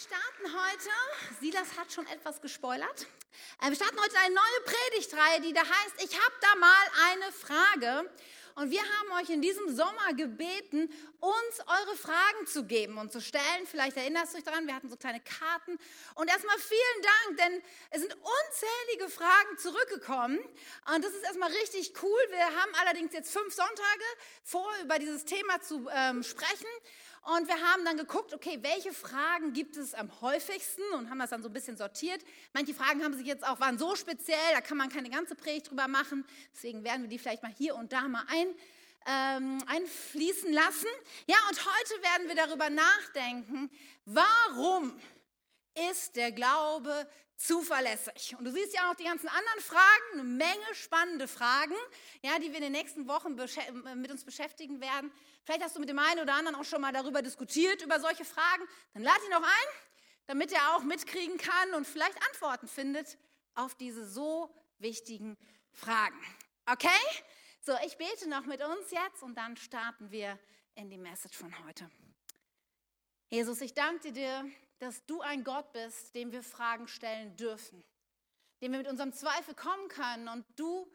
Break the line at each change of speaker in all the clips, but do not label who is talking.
starten heute, Silas hat schon etwas gespoilert. Äh, wir starten heute eine neue Predigtreihe, die da heißt, ich habe da mal eine Frage. Und wir haben euch in diesem Sommer gebeten, uns eure Fragen zu geben und zu stellen. Vielleicht erinnerst du dich daran, wir hatten so kleine Karten. Und erstmal vielen Dank, denn es sind unzählige Fragen zurückgekommen. Und das ist erstmal richtig cool. Wir haben allerdings jetzt fünf Sonntage vor, über dieses Thema zu ähm, sprechen. Und wir haben dann geguckt, okay, welche Fragen gibt es am häufigsten und haben das dann so ein bisschen sortiert. Manche Fragen haben sich jetzt auch, waren so speziell, da kann man keine ganze Predigt drüber machen. Deswegen werden wir die vielleicht mal hier und da mal ein, ähm, einfließen lassen. Ja, und heute werden wir darüber nachdenken, warum ist der Glaube zuverlässig? Und du siehst ja auch die ganzen anderen Fragen, eine Menge spannende Fragen, ja, die wir in den nächsten Wochen mit uns beschäftigen werden. Vielleicht hast du mit dem einen oder anderen auch schon mal darüber diskutiert, über solche Fragen. Dann lad ihn auch ein, damit er auch mitkriegen kann und vielleicht Antworten findet auf diese so wichtigen Fragen. Okay? So, ich bete noch mit uns jetzt und dann starten wir in die Message von heute. Jesus, ich danke dir, dass du ein Gott bist, dem wir Fragen stellen dürfen, dem wir mit unserem Zweifel kommen können und du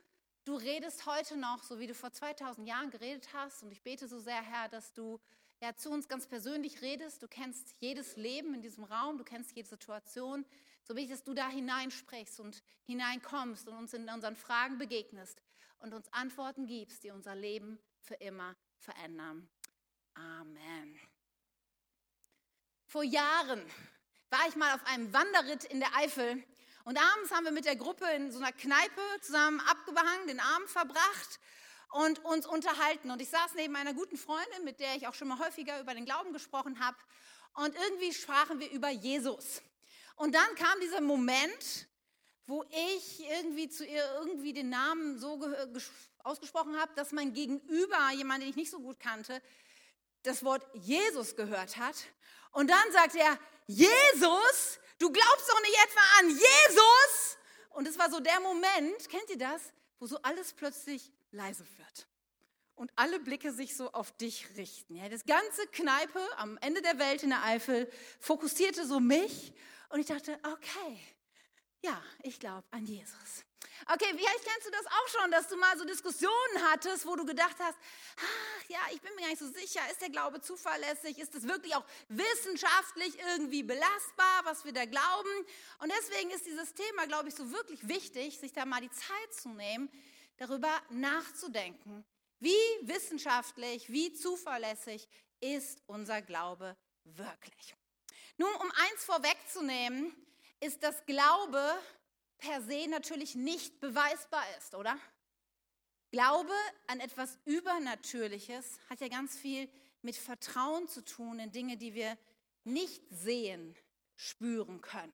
du redest heute noch, so wie du vor 2000 Jahren geredet hast. Und ich bete so sehr, Herr, dass du ja, zu uns ganz persönlich redest. Du kennst jedes Leben in diesem Raum, du kennst jede Situation. So will ich, dass du da hineinsprichst und hineinkommst und uns in unseren Fragen begegnest und uns Antworten gibst, die unser Leben für immer verändern. Amen. Vor Jahren war ich mal auf einem Wanderritt in der Eifel und abends haben wir mit der Gruppe in so einer Kneipe zusammen abgehangen, den Abend verbracht und uns unterhalten. Und ich saß neben einer guten Freundin, mit der ich auch schon mal häufiger über den Glauben gesprochen habe. Und irgendwie sprachen wir über Jesus. Und dann kam dieser Moment, wo ich irgendwie zu ihr irgendwie den Namen so ausgesprochen habe, dass mein Gegenüber, jemand, den ich nicht so gut kannte, das Wort Jesus gehört hat. Und dann sagte er, Jesus? Du glaubst doch nicht etwa an Jesus? Und es war so der Moment, kennt ihr das, wo so alles plötzlich leise wird und alle Blicke sich so auf dich richten. Ja, das ganze Kneipe am Ende der Welt in der Eifel fokussierte so mich und ich dachte, okay, ja, ich glaube an Jesus. Okay, vielleicht kennst du das auch schon, dass du mal so Diskussionen hattest, wo du gedacht hast, ach ja, ich bin mir gar nicht so sicher, ist der Glaube zuverlässig, ist es wirklich auch wissenschaftlich irgendwie belastbar, was wir da glauben? Und deswegen ist dieses Thema, glaube ich, so wirklich wichtig, sich da mal die Zeit zu nehmen, darüber nachzudenken. Wie wissenschaftlich, wie zuverlässig ist unser Glaube wirklich? Nun, um eins vorwegzunehmen, ist das Glaube per se natürlich nicht beweisbar ist, oder? Glaube an etwas Übernatürliches hat ja ganz viel mit Vertrauen zu tun in Dinge, die wir nicht sehen, spüren können.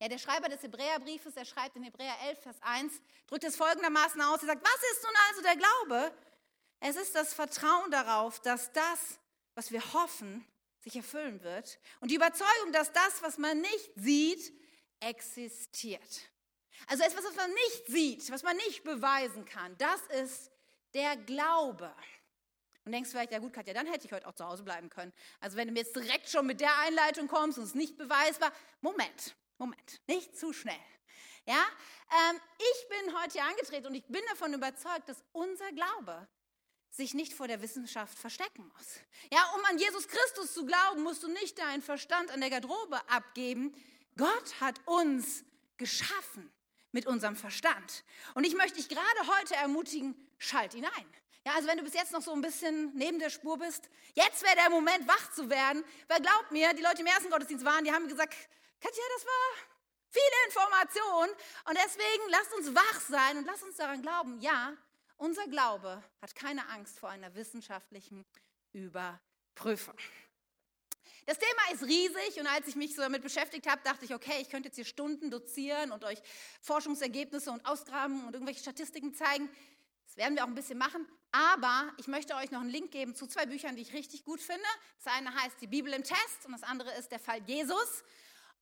Ja, der Schreiber des Hebräerbriefes, er schreibt in Hebräer 11, Vers 1, drückt es folgendermaßen aus, er sagt, was ist nun also der Glaube? Es ist das Vertrauen darauf, dass das, was wir hoffen, sich erfüllen wird und die Überzeugung, dass das, was man nicht sieht, existiert. Also etwas, was man nicht sieht, was man nicht beweisen kann, das ist der Glaube. Und denkst vielleicht, ja gut, Katja, dann hätte ich heute auch zu Hause bleiben können. Also wenn du mir jetzt direkt schon mit der Einleitung kommst und es nicht beweisbar, Moment, Moment, nicht zu schnell. Ja, ähm, ich bin heute hier angetreten und ich bin davon überzeugt, dass unser Glaube sich nicht vor der Wissenschaft verstecken muss. Ja, um an Jesus Christus zu glauben, musst du nicht deinen Verstand an der Garderobe abgeben. Gott hat uns geschaffen mit unserem Verstand. Und ich möchte dich gerade heute ermutigen, schalt ihn ein. Ja, also wenn du bis jetzt noch so ein bisschen neben der Spur bist, jetzt wäre der Moment, wach zu werden, weil glaub mir, die Leute im ersten Gottesdienst waren, die haben gesagt, Katja, das war viele Informationen und deswegen lasst uns wach sein und lasst uns daran glauben, ja, unser Glaube hat keine Angst vor einer wissenschaftlichen Überprüfung. Das Thema ist riesig und als ich mich so damit beschäftigt habe, dachte ich, okay, ich könnte jetzt hier Stunden dozieren und euch Forschungsergebnisse und Ausgraben und irgendwelche Statistiken zeigen. Das werden wir auch ein bisschen machen. Aber ich möchte euch noch einen Link geben zu zwei Büchern, die ich richtig gut finde. Das eine heißt Die Bibel im Test und das andere ist Der Fall Jesus.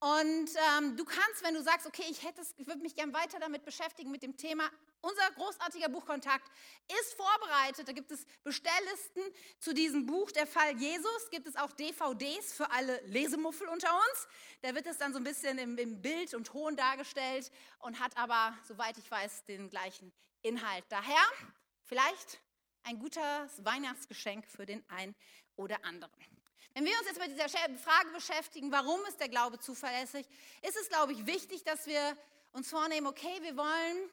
Und ähm, du kannst, wenn du sagst, okay, ich, hätte ich würde mich gern weiter damit beschäftigen, mit dem Thema, unser großartiger Buchkontakt ist vorbereitet. Da gibt es Bestelllisten zu diesem Buch, der Fall Jesus. Gibt es auch DVDs für alle Lesemuffel unter uns. Da wird es dann so ein bisschen im, im Bild und Ton dargestellt und hat aber, soweit ich weiß, den gleichen Inhalt. Daher vielleicht ein gutes Weihnachtsgeschenk für den einen oder anderen. Wenn wir uns jetzt mit dieser Frage beschäftigen, warum ist der Glaube zuverlässig, ist es, glaube ich, wichtig, dass wir uns vornehmen, okay, wir wollen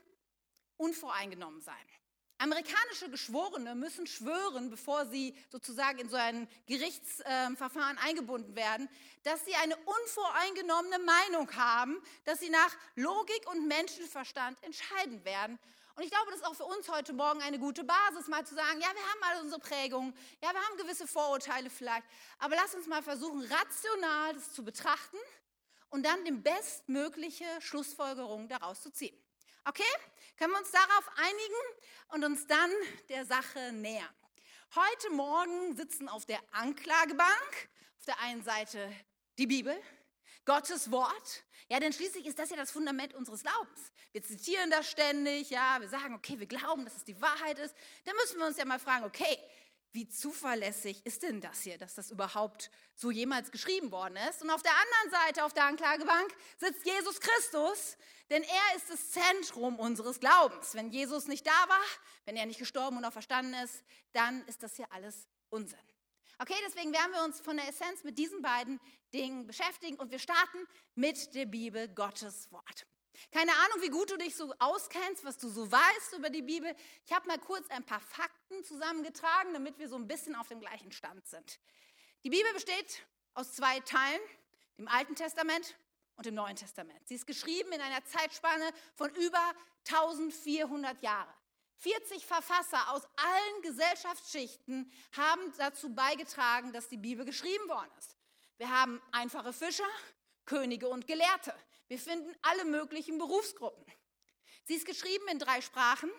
unvoreingenommen sein. Amerikanische Geschworene müssen schwören, bevor sie sozusagen in so ein Gerichtsverfahren eingebunden werden, dass sie eine unvoreingenommene Meinung haben, dass sie nach Logik und Menschenverstand entscheiden werden und ich glaube, das ist auch für uns heute Morgen eine gute Basis, mal zu sagen, ja, wir haben alle unsere Prägungen, ja, wir haben gewisse Vorurteile vielleicht, aber lass uns mal versuchen, rational das zu betrachten und dann die bestmögliche Schlussfolgerung daraus zu ziehen. Okay? Können wir uns darauf einigen und uns dann der Sache nähern? Heute Morgen sitzen auf der Anklagebank auf der einen Seite die Bibel, Gottes Wort. Ja, denn schließlich ist das ja das Fundament unseres Glaubens. Wir zitieren das ständig, ja, wir sagen, okay, wir glauben, dass es die Wahrheit ist. Dann müssen wir uns ja mal fragen, okay, wie zuverlässig ist denn das hier, dass das überhaupt so jemals geschrieben worden ist? Und auf der anderen Seite, auf der Anklagebank, sitzt Jesus Christus, denn er ist das Zentrum unseres Glaubens. Wenn Jesus nicht da war, wenn er nicht gestorben und auch verstanden ist, dann ist das hier alles Unsinn. Okay, deswegen werden wir uns von der Essenz mit diesen beiden Dingen beschäftigen und wir starten mit der Bibel, Gottes Wort. Keine Ahnung, wie gut du dich so auskennst, was du so weißt über die Bibel. Ich habe mal kurz ein paar Fakten zusammengetragen, damit wir so ein bisschen auf dem gleichen Stand sind. Die Bibel besteht aus zwei Teilen, dem Alten Testament und dem Neuen Testament. Sie ist geschrieben in einer Zeitspanne von über 1400 Jahren. 40 Verfasser aus allen Gesellschaftsschichten haben dazu beigetragen, dass die Bibel geschrieben worden ist. Wir haben einfache Fischer, Könige und Gelehrte. Wir finden alle möglichen Berufsgruppen. Sie ist geschrieben in drei Sprachen.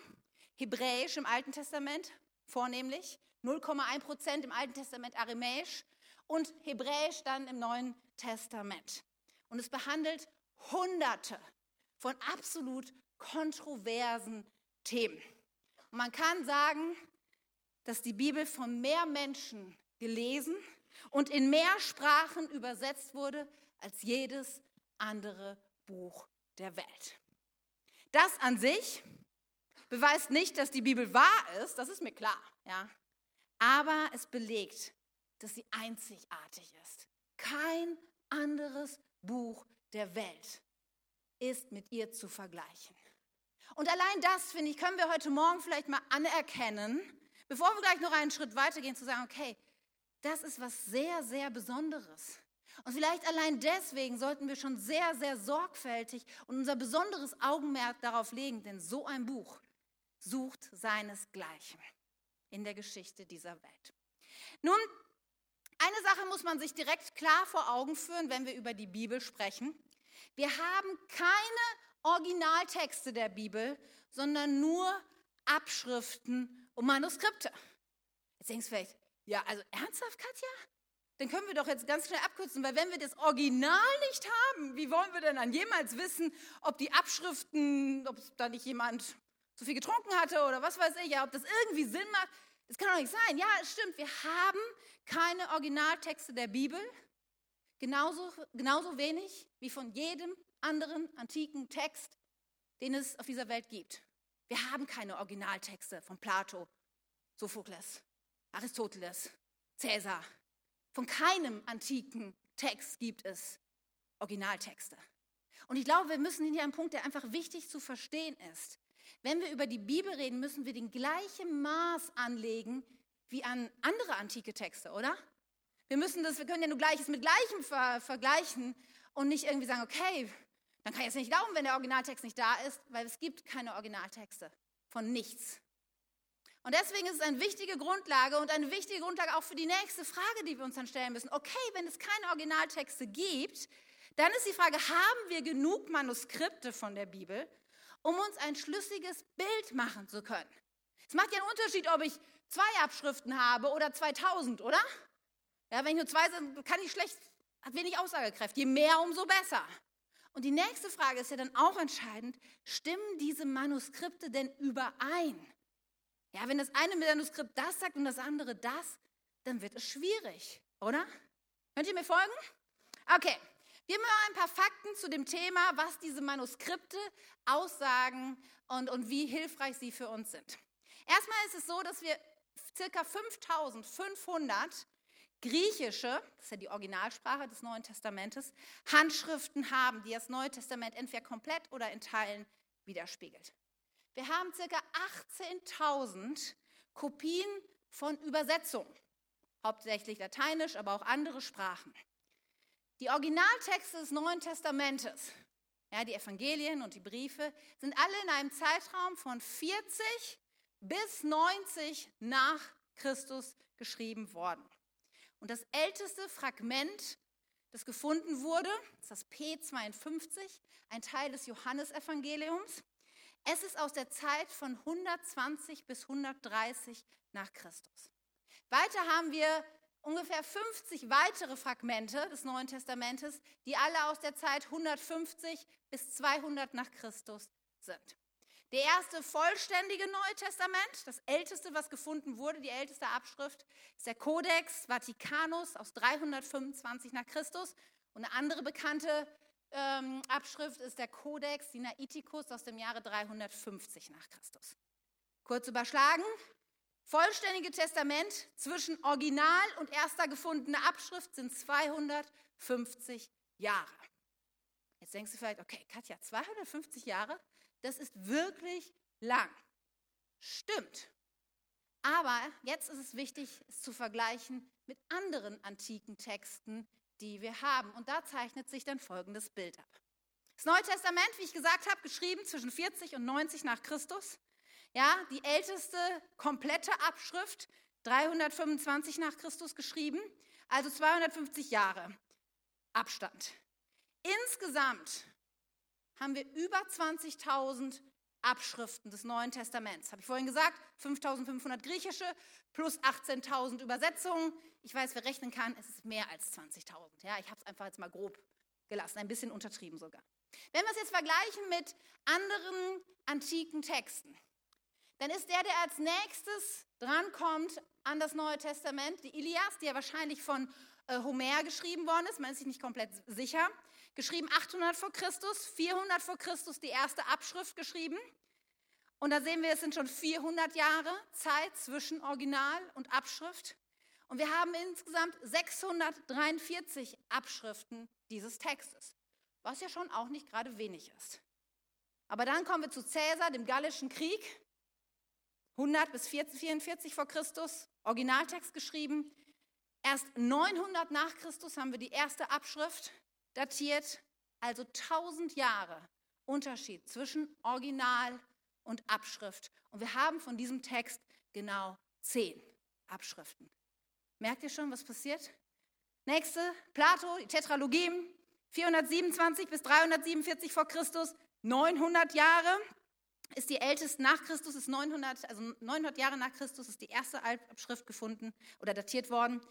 Hebräisch im Alten Testament vornehmlich, 0,1 Prozent im Alten Testament Aramäisch und Hebräisch dann im Neuen Testament. Und es behandelt Hunderte von absolut kontroversen Themen. Und man kann sagen, dass die Bibel von mehr Menschen gelesen und in mehr Sprachen übersetzt wurde als jedes andere Buch der Welt. Das an sich beweist nicht, dass die Bibel wahr ist, das ist mir klar, ja. Aber es belegt, dass sie einzigartig ist. Kein anderes Buch der Welt ist mit ihr zu vergleichen. Und allein das, finde ich, können wir heute Morgen vielleicht mal anerkennen, bevor wir gleich noch einen Schritt weitergehen, zu sagen, okay, das ist was sehr, sehr Besonderes. Und vielleicht allein deswegen sollten wir schon sehr, sehr sorgfältig und unser besonderes Augenmerk darauf legen, denn so ein Buch sucht seinesgleichen in der Geschichte dieser Welt. Nun, eine Sache muss man sich direkt klar vor Augen führen, wenn wir über die Bibel sprechen. Wir haben keine Originaltexte der Bibel, sondern nur Abschriften und Manuskripte. Jetzt denkst du vielleicht, ja, also ernsthaft, Katja? Dann können wir doch jetzt ganz schnell abkürzen, weil wenn wir das Original nicht haben, wie wollen wir denn dann jemals wissen, ob die Abschriften, ob da nicht jemand zu viel getrunken hatte oder was weiß ich, ja, ob das irgendwie Sinn macht? Das kann doch nicht sein. Ja, stimmt, wir haben keine Originaltexte der Bibel, genauso, genauso wenig wie von jedem anderen antiken Text, den es auf dieser Welt gibt. Wir haben keine Originaltexte von Plato, Sophokles, Aristoteles, Cäsar. Von keinem antiken Text gibt es Originaltexte. Und ich glaube, wir müssen hier einen Punkt, der einfach wichtig zu verstehen ist. Wenn wir über die Bibel reden, müssen wir den gleichen Maß anlegen wie an andere antike Texte, oder? Wir müssen das, wir können ja nur Gleiches mit Gleichem ver vergleichen und nicht irgendwie sagen, okay, dann kann es nicht glauben, wenn der Originaltext nicht da ist, weil es gibt keine Originaltexte von nichts. Und deswegen ist es eine wichtige Grundlage und eine wichtige Grundlage auch für die nächste Frage, die wir uns dann stellen müssen. Okay, wenn es keine Originaltexte gibt, dann ist die Frage, haben wir genug Manuskripte von der Bibel, um uns ein schlüssiges Bild machen zu können? Es macht ja einen Unterschied, ob ich zwei Abschriften habe oder 2000, oder? Ja, wenn ich nur zwei sind, kann ich schlecht hat wenig Aussagekraft. Je mehr, umso besser. Und die nächste Frage ist ja dann auch entscheidend, stimmen diese Manuskripte denn überein? Ja, wenn das eine Manuskript das sagt und das andere das, dann wird es schwierig, oder? Könnt ihr mir folgen? Okay, wir haben ein paar Fakten zu dem Thema, was diese Manuskripte aussagen und, und wie hilfreich sie für uns sind. Erstmal ist es so, dass wir circa 5500 griechische, das ist ja die Originalsprache des Neuen Testamentes, Handschriften haben, die das Neue Testament entweder komplett oder in Teilen widerspiegelt. Wir haben circa 18.000 Kopien von Übersetzungen, hauptsächlich lateinisch, aber auch andere Sprachen. Die Originaltexte des Neuen Testamentes, ja, die Evangelien und die Briefe, sind alle in einem Zeitraum von 40 bis 90 nach Christus geschrieben worden. Und das älteste Fragment, das gefunden wurde, ist das P52, ein Teil des Johannesevangeliums. Es ist aus der Zeit von 120 bis 130 nach Christus. Weiter haben wir ungefähr 50 weitere Fragmente des Neuen Testamentes, die alle aus der Zeit 150 bis 200 nach Christus sind. Der erste vollständige Neue Testament, das älteste, was gefunden wurde, die älteste Abschrift, ist der Codex Vaticanus aus 325 nach Christus. Und eine andere bekannte ähm, Abschrift ist der Codex Sinaiticus aus dem Jahre 350 nach Christus. Kurz überschlagen, vollständige Testament zwischen Original und erster gefundener Abschrift sind 250 Jahre. Jetzt denkst du vielleicht, okay, Katja, 250 Jahre? Das ist wirklich lang. Stimmt. Aber jetzt ist es wichtig, es zu vergleichen mit anderen antiken Texten, die wir haben. Und da zeichnet sich dann folgendes Bild ab. Das Neue Testament, wie ich gesagt habe, geschrieben zwischen 40 und 90 nach Christus. Ja, die älteste komplette Abschrift, 325 nach Christus geschrieben, also 250 Jahre Abstand. Insgesamt haben wir über 20.000 Abschriften des Neuen Testaments. Habe ich vorhin gesagt, 5.500 griechische plus 18.000 Übersetzungen. Ich weiß, wer rechnen kann, es ist mehr als 20.000. Ja, ich habe es einfach jetzt mal grob gelassen, ein bisschen untertrieben sogar. Wenn wir es jetzt vergleichen mit anderen antiken Texten, dann ist der, der als nächstes drankommt an das Neue Testament, die Ilias, die ja wahrscheinlich von äh, Homer geschrieben worden ist, man ist sich nicht komplett sicher, geschrieben 800 vor Christus, 400 vor Christus die erste Abschrift geschrieben. Und da sehen wir, es sind schon 400 Jahre Zeit zwischen Original und Abschrift. Und wir haben insgesamt 643 Abschriften dieses Textes, was ja schon auch nicht gerade wenig ist. Aber dann kommen wir zu Cäsar, dem Gallischen Krieg, 100 bis 44 vor Christus, Originaltext geschrieben. Erst 900 nach Christus haben wir die erste Abschrift datiert, also 1000 Jahre Unterschied zwischen Original und Abschrift. Und wir haben von diesem Text genau zehn Abschriften. Merkt ihr schon, was passiert? Nächste, Plato, die Tetralogien, 427 bis 347 vor Christus, 900 Jahre ist die älteste nach Christus, ist 900, also 900 Jahre nach Christus ist die erste Abschrift gefunden oder datiert worden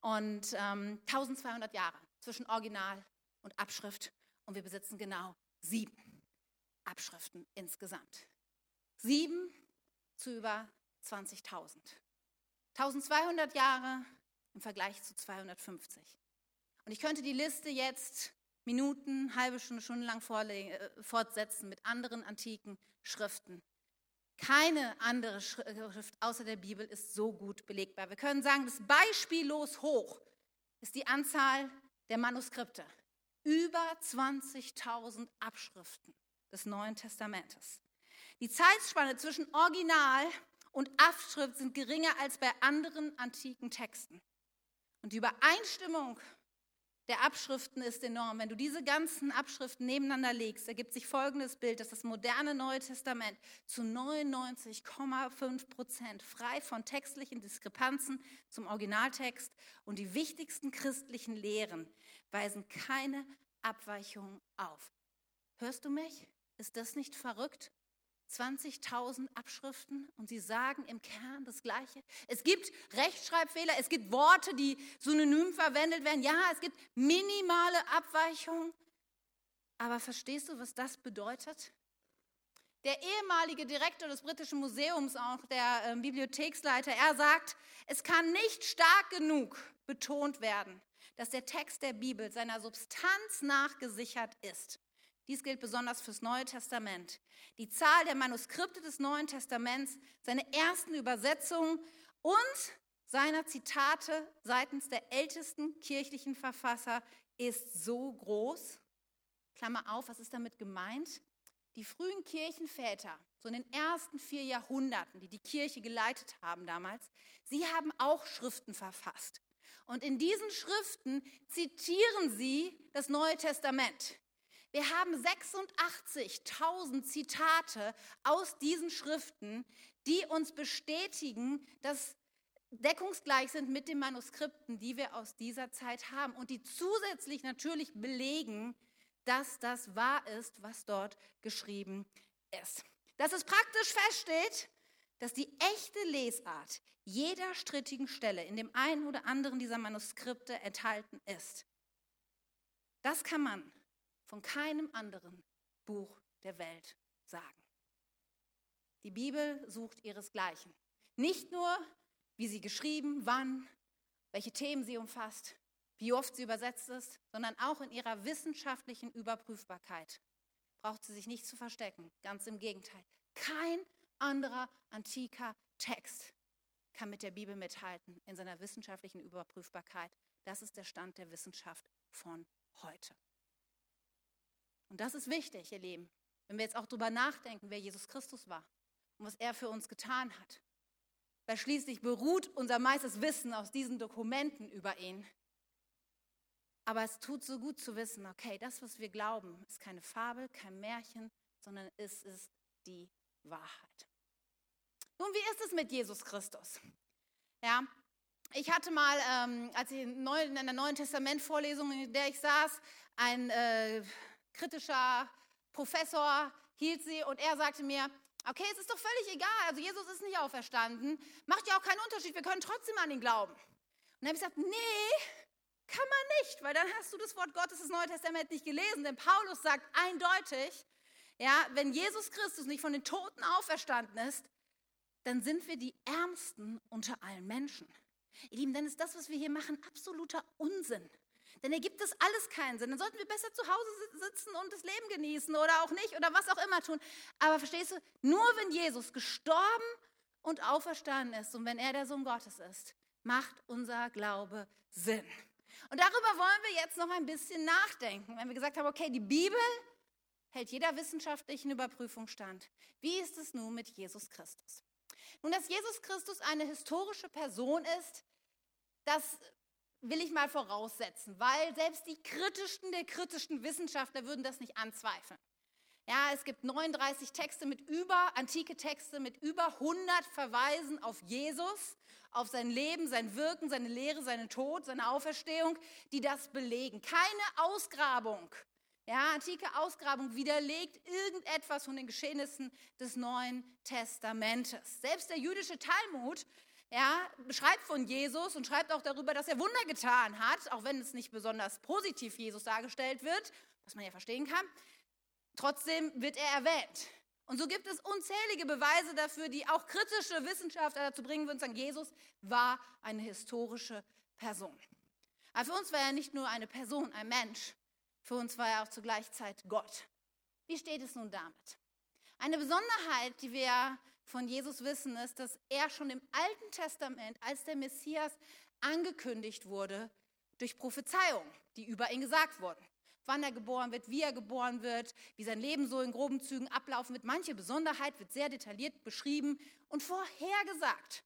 und ähm, 1200 Jahre zwischen Original und Abschrift und wir besitzen genau sieben Abschriften insgesamt. Sieben zu über 20.000. 1200 Jahre im Vergleich zu 250. Und ich könnte die Liste jetzt Minuten, halbe Stunde, Stunde lang äh, fortsetzen mit anderen antiken Schriften. Keine andere Schrift außer der Bibel ist so gut belegbar. Wir können sagen, das beispiellos hoch ist die Anzahl der Manuskripte. Über 20.000 Abschriften des Neuen Testamentes. Die Zeitspanne zwischen Original und Abschrift sind geringer als bei anderen antiken Texten. Und die Übereinstimmung der Abschriften ist enorm. Wenn du diese ganzen Abschriften nebeneinander legst, ergibt sich folgendes Bild, dass das moderne Neue Testament zu 99,5 Prozent frei von textlichen Diskrepanzen zum Originaltext und die wichtigsten christlichen Lehren weisen keine Abweichungen auf. Hörst du mich? Ist das nicht verrückt? 20.000 Abschriften und sie sagen im Kern das Gleiche. Es gibt Rechtschreibfehler, es gibt Worte, die synonym verwendet werden. Ja, es gibt minimale Abweichungen. Aber verstehst du, was das bedeutet? Der ehemalige Direktor des Britischen Museums, auch der äh, Bibliotheksleiter, er sagt, es kann nicht stark genug betont werden, dass der Text der Bibel seiner Substanz nach gesichert ist. Dies gilt besonders fürs Neue Testament. Die Zahl der Manuskripte des Neuen Testaments, seine ersten Übersetzungen und seiner Zitate seitens der ältesten kirchlichen Verfasser ist so groß. Klammer auf, was ist damit gemeint? Die frühen Kirchenväter, so in den ersten vier Jahrhunderten, die die Kirche geleitet haben damals, sie haben auch Schriften verfasst. Und in diesen Schriften zitieren sie das Neue Testament. Wir haben 86.000 Zitate aus diesen Schriften, die uns bestätigen, dass deckungsgleich sind mit den Manuskripten, die wir aus dieser Zeit haben und die zusätzlich natürlich belegen, dass das wahr ist, was dort geschrieben ist. Dass es praktisch feststeht, dass die echte Lesart jeder strittigen Stelle in dem einen oder anderen dieser Manuskripte enthalten ist. Das kann man von keinem anderen Buch der Welt sagen. Die Bibel sucht ihresgleichen. Nicht nur, wie sie geschrieben, wann, welche Themen sie umfasst, wie oft sie übersetzt ist, sondern auch in ihrer wissenschaftlichen Überprüfbarkeit. Braucht sie sich nicht zu verstecken, ganz im Gegenteil. Kein anderer antiker Text kann mit der Bibel mithalten in seiner wissenschaftlichen Überprüfbarkeit. Das ist der Stand der Wissenschaft von heute. Und das ist wichtig, ihr Lieben, wenn wir jetzt auch darüber nachdenken, wer Jesus Christus war und was er für uns getan hat. Weil schließlich beruht unser meistes Wissen aus diesen Dokumenten über ihn. Aber es tut so gut zu wissen, okay, das, was wir glauben, ist keine Fabel, kein Märchen, sondern es ist die Wahrheit. Nun, wie ist es mit Jesus Christus? Ja, ich hatte mal, ähm, als ich in, der Neuen Testament-Vorlesung, in der ich saß, ein äh, kritischer Professor hielt sie und er sagte mir, okay, es ist doch völlig egal, also Jesus ist nicht auferstanden, macht ja auch keinen Unterschied, wir können trotzdem an ihn glauben. Und dann habe ich gesagt, nee, kann man nicht, weil dann hast du das Wort Gottes, das Neue Testament nicht gelesen, denn Paulus sagt eindeutig, ja, wenn Jesus Christus nicht von den Toten auferstanden ist, dann sind wir die Ärmsten unter allen Menschen. Ihr Lieben, dann ist das, was wir hier machen, absoluter Unsinn. Dann ergibt das alles keinen Sinn. Dann sollten wir besser zu Hause sitzen und das Leben genießen oder auch nicht oder was auch immer tun. Aber verstehst du, nur wenn Jesus gestorben und auferstanden ist und wenn er der Sohn Gottes ist, macht unser Glaube Sinn. Und darüber wollen wir jetzt noch ein bisschen nachdenken. Wenn wir gesagt haben, okay, die Bibel hält jeder wissenschaftlichen Überprüfung stand. Wie ist es nun mit Jesus Christus? Nun, dass Jesus Christus eine historische Person ist, das will ich mal voraussetzen, weil selbst die kritischsten der kritischen Wissenschaftler würden das nicht anzweifeln. Ja, es gibt 39 Texte mit über, antike Texte mit über 100 Verweisen auf Jesus, auf sein Leben, sein Wirken, seine Lehre, seinen Tod, seine Auferstehung, die das belegen. Keine Ausgrabung, ja, antike Ausgrabung widerlegt irgendetwas von den Geschehnissen des Neuen Testamentes. Selbst der jüdische Talmud ja, schreibt von Jesus und schreibt auch darüber, dass er Wunder getan hat, auch wenn es nicht besonders positiv Jesus dargestellt wird, was man ja verstehen kann. Trotzdem wird er erwähnt. Und so gibt es unzählige Beweise dafür, die auch kritische Wissenschaftler dazu bringen würden, sagen, Jesus war eine historische Person. Aber für uns war er nicht nur eine Person, ein Mensch, für uns war er auch zugleich Zeit Gott. Wie steht es nun damit? Eine Besonderheit, die wir von Jesus wissen, ist, dass er schon im Alten Testament als der Messias angekündigt wurde durch Prophezeiungen, die über ihn gesagt wurden. Wann er geboren wird, wie er geboren wird, wie sein Leben so in groben Zügen ablaufen wird. Manche Besonderheit wird sehr detailliert beschrieben und vorhergesagt.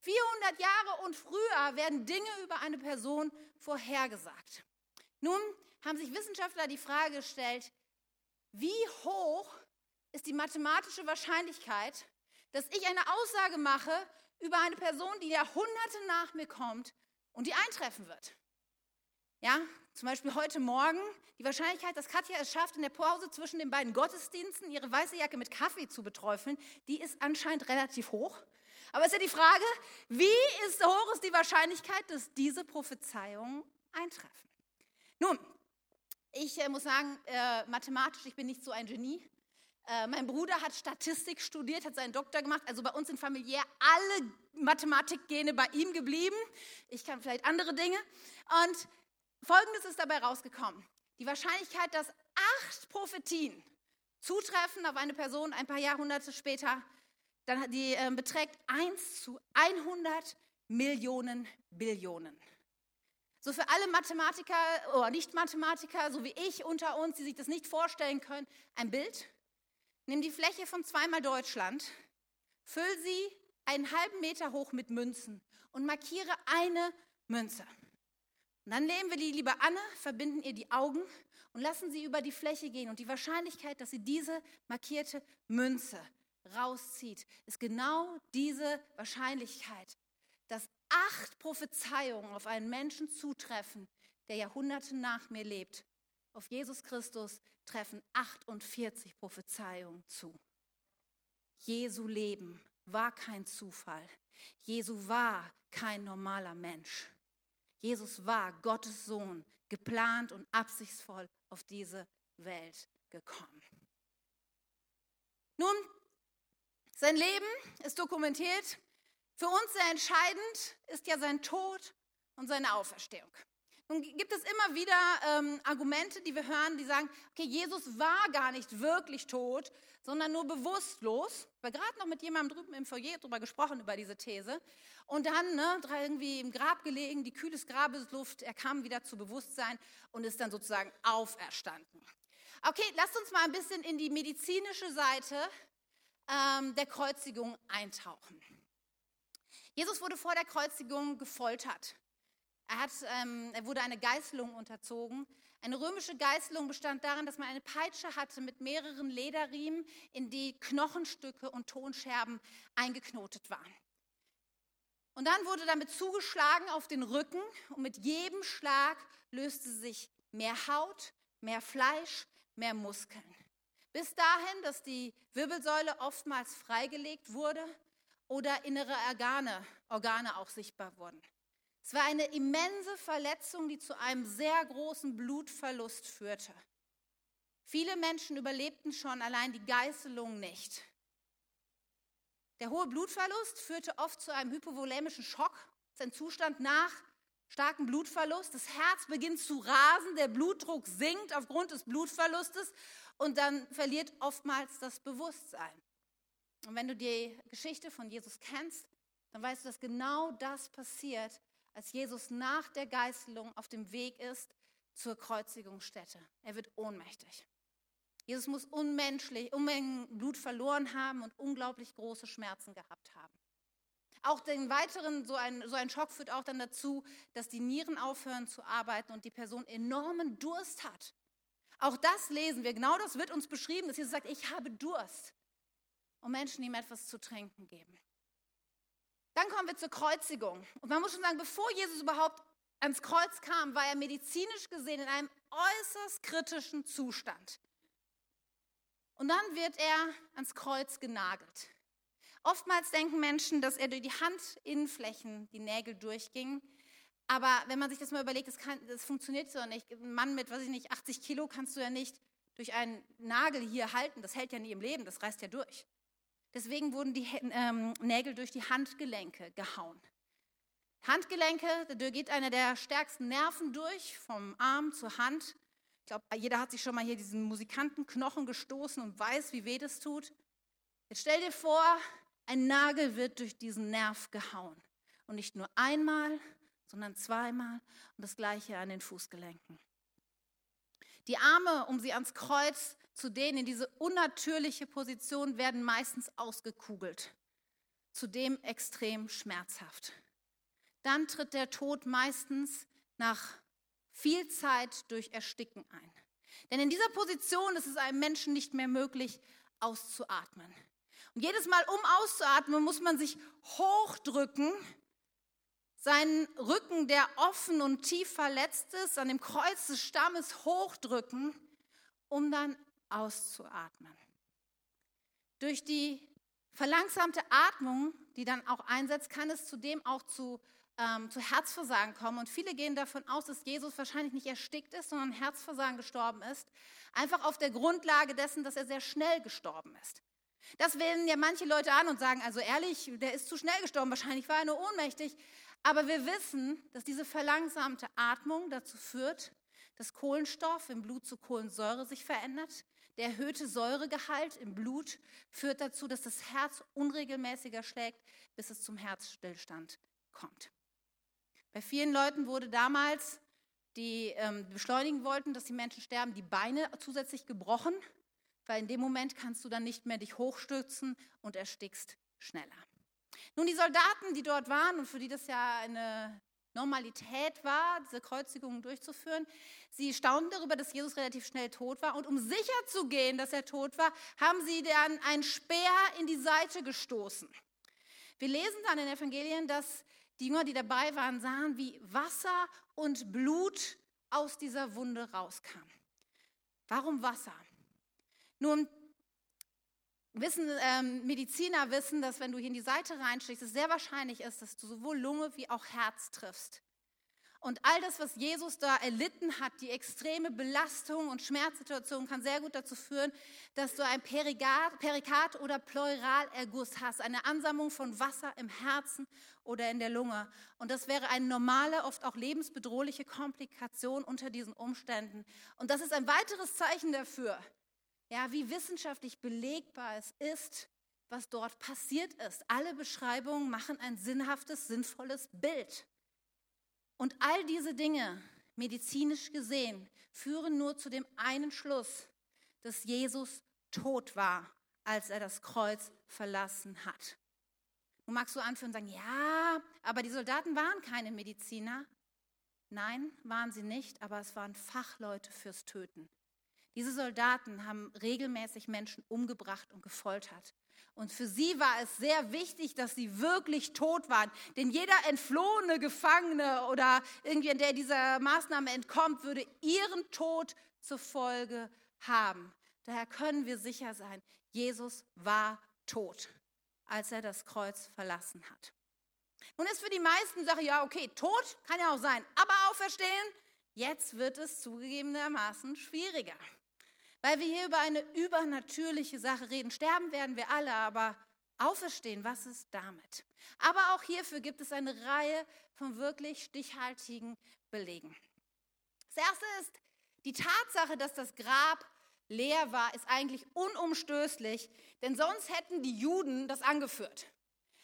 400 Jahre und früher werden Dinge über eine Person vorhergesagt. Nun haben sich Wissenschaftler die Frage gestellt, wie hoch ist die mathematische Wahrscheinlichkeit, dass ich eine Aussage mache über eine Person, die Jahrhunderte nach mir kommt und die eintreffen wird. Ja, zum Beispiel heute Morgen, die Wahrscheinlichkeit, dass Katja es schafft, in der Pause zwischen den beiden Gottesdiensten ihre weiße Jacke mit Kaffee zu beträufeln, die ist anscheinend relativ hoch. Aber ist ja die Frage, wie ist, hoch ist die Wahrscheinlichkeit, dass diese Prophezeiungen eintreffen? Nun, ich äh, muss sagen, äh, mathematisch, ich bin nicht so ein Genie. Äh, mein Bruder hat Statistik studiert, hat seinen Doktor gemacht. Also bei uns sind familiär alle Mathematikgene bei ihm geblieben. Ich kann vielleicht andere Dinge. Und Folgendes ist dabei rausgekommen. Die Wahrscheinlichkeit, dass acht Prophetien zutreffen auf eine Person ein paar Jahrhunderte später, dann die äh, beträgt 1 zu 100 Millionen Billionen. So für alle Mathematiker oder Nicht-Mathematiker, so wie ich unter uns, die sich das nicht vorstellen können, ein Bild. Nimm die Fläche von zweimal Deutschland, füll sie einen halben Meter hoch mit Münzen und markiere eine Münze. Und dann nehmen wir die liebe Anne, verbinden ihr die Augen und lassen sie über die Fläche gehen. Und die Wahrscheinlichkeit, dass sie diese markierte Münze rauszieht, ist genau diese Wahrscheinlichkeit, dass acht Prophezeiungen auf einen Menschen zutreffen, der Jahrhunderte nach mir lebt. Auf Jesus Christus treffen 48 Prophezeiungen zu. Jesu Leben war kein Zufall. Jesu war kein normaler Mensch. Jesus war Gottes Sohn, geplant und absichtsvoll auf diese Welt gekommen. Nun, sein Leben ist dokumentiert. Für uns sehr entscheidend ist ja sein Tod und seine Auferstehung. Nun gibt es immer wieder ähm, Argumente, die wir hören, die sagen, okay, Jesus war gar nicht wirklich tot, sondern nur bewusstlos. Ich habe gerade noch mit jemandem drüben im Foyer darüber gesprochen, über diese These. Und dann ne, irgendwie im Grab gelegen, die kühle Grabesluft, er kam wieder zu Bewusstsein und ist dann sozusagen auferstanden. Okay, lasst uns mal ein bisschen in die medizinische Seite ähm, der Kreuzigung eintauchen. Jesus wurde vor der Kreuzigung gefoltert. Er, hat, ähm, er wurde eine Geißelung unterzogen. Eine römische Geißelung bestand darin, dass man eine Peitsche hatte mit mehreren Lederriemen, in die Knochenstücke und Tonscherben eingeknotet waren. Und dann wurde damit zugeschlagen auf den Rücken und mit jedem Schlag löste sich mehr Haut, mehr Fleisch, mehr Muskeln. Bis dahin, dass die Wirbelsäule oftmals freigelegt wurde oder innere Organe, Organe auch sichtbar wurden. Es war eine immense Verletzung, die zu einem sehr großen Blutverlust führte. Viele Menschen überlebten schon allein die Geißelung nicht. Der hohe Blutverlust führte oft zu einem hypovolämischen Schock. Das ist ein Zustand nach starkem Blutverlust. Das Herz beginnt zu rasen, der Blutdruck sinkt aufgrund des Blutverlustes und dann verliert oftmals das Bewusstsein. Und wenn du die Geschichte von Jesus kennst, dann weißt du, dass genau das passiert, als Jesus nach der Geißelung auf dem Weg ist zur Kreuzigungsstätte. Er wird ohnmächtig. Jesus muss unmenschlich, Unmengen Blut verloren haben und unglaublich große Schmerzen gehabt haben. Auch den weiteren, so ein, so ein Schock führt auch dann dazu, dass die Nieren aufhören zu arbeiten und die Person enormen Durst hat. Auch das lesen wir, genau das wird uns beschrieben, dass Jesus sagt, ich habe Durst und Menschen ihm etwas zu trinken geben. Dann kommen wir zur Kreuzigung. Und man muss schon sagen, bevor Jesus überhaupt ans Kreuz kam, war er medizinisch gesehen in einem äußerst kritischen Zustand. Und dann wird er ans Kreuz genagelt. Oftmals denken Menschen, dass er durch die Handinnenflächen die Nägel durchging. Aber wenn man sich das mal überlegt, das, kann, das funktioniert so nicht. Ein Mann mit, weiß ich nicht, 80 Kilo kannst du ja nicht durch einen Nagel hier halten. Das hält ja nie im Leben, das reißt ja durch. Deswegen wurden die ähm, Nägel durch die Handgelenke gehauen. Handgelenke, da geht einer der stärksten Nerven durch, vom Arm zur Hand. Ich glaube, jeder hat sich schon mal hier diesen Musikantenknochen gestoßen und weiß, wie weh das tut. Jetzt stell dir vor, ein Nagel wird durch diesen Nerv gehauen. Und nicht nur einmal, sondern zweimal und das gleiche an den Fußgelenken. Die Arme, um sie ans Kreuz zu denen in diese unnatürliche Position werden meistens ausgekugelt, zudem extrem schmerzhaft. Dann tritt der Tod meistens nach viel Zeit durch Ersticken ein. Denn in dieser Position ist es einem Menschen nicht mehr möglich, auszuatmen. Und jedes Mal, um auszuatmen, muss man sich hochdrücken, seinen Rücken, der offen und tief verletzt ist, an dem Kreuz des Stammes hochdrücken, um dann auszuatmen. Durch die verlangsamte Atmung, die dann auch einsetzt, kann es zudem auch zu, ähm, zu Herzversagen kommen. Und viele gehen davon aus, dass Jesus wahrscheinlich nicht erstickt ist, sondern Herzversagen gestorben ist. Einfach auf der Grundlage dessen, dass er sehr schnell gestorben ist. Das wählen ja manche Leute an und sagen, also ehrlich, der ist zu schnell gestorben, wahrscheinlich war er nur ohnmächtig. Aber wir wissen, dass diese verlangsamte Atmung dazu führt, dass Kohlenstoff im Blut zu Kohlensäure sich verändert. Der erhöhte Säuregehalt im Blut führt dazu, dass das Herz unregelmäßiger schlägt, bis es zum Herzstillstand kommt. Bei vielen Leuten wurde damals, die ähm, beschleunigen wollten, dass die Menschen sterben, die Beine zusätzlich gebrochen, weil in dem Moment kannst du dann nicht mehr dich hochstürzen und erstickst schneller. Nun, die Soldaten, die dort waren und für die das ja eine Normalität war, diese Kreuzigungen durchzuführen, sie staunten darüber, dass Jesus relativ schnell tot war. Und um sicher zu gehen, dass er tot war, haben sie dann einen Speer in die Seite gestoßen. Wir lesen dann in den Evangelien, dass die Jünger, die dabei waren, sahen, wie Wasser und Blut aus dieser Wunde rauskam. Warum Wasser? Nun, wissen, ähm, Mediziner wissen, dass wenn du hier in die Seite reinstichst, es sehr wahrscheinlich ist, dass du sowohl Lunge wie auch Herz triffst. Und all das, was Jesus da erlitten hat, die extreme Belastung und Schmerzsituation, kann sehr gut dazu führen, dass du ein Perikard oder Pleuralerguss hast, eine Ansammlung von Wasser im Herzen oder in der Lunge. Und das wäre eine normale, oft auch lebensbedrohliche Komplikation unter diesen Umständen. Und das ist ein weiteres Zeichen dafür, ja, wie wissenschaftlich belegbar es ist, was dort passiert ist. Alle Beschreibungen machen ein sinnhaftes, sinnvolles Bild. Und all diese Dinge, medizinisch gesehen, führen nur zu dem einen Schluss, dass Jesus tot war, als er das Kreuz verlassen hat. Nun magst du anführen und sagen, ja, aber die Soldaten waren keine Mediziner. Nein, waren sie nicht, aber es waren Fachleute fürs Töten. Diese Soldaten haben regelmäßig Menschen umgebracht und gefoltert. Und für sie war es sehr wichtig, dass sie wirklich tot waren. Denn jeder entflohene Gefangene oder irgendwie, der dieser Maßnahme entkommt, würde ihren Tod zur Folge haben. Daher können wir sicher sein, Jesus war tot, als er das Kreuz verlassen hat. Nun ist für die meisten Sache, ja, okay, tot kann ja auch sein, aber auferstehen, jetzt wird es zugegebenermaßen schwieriger. Weil wir hier über eine übernatürliche Sache reden. Sterben werden wir alle, aber auferstehen, was ist damit? Aber auch hierfür gibt es eine Reihe von wirklich stichhaltigen Belegen. Das erste ist, die Tatsache, dass das Grab leer war, ist eigentlich unumstößlich, denn sonst hätten die Juden das angeführt.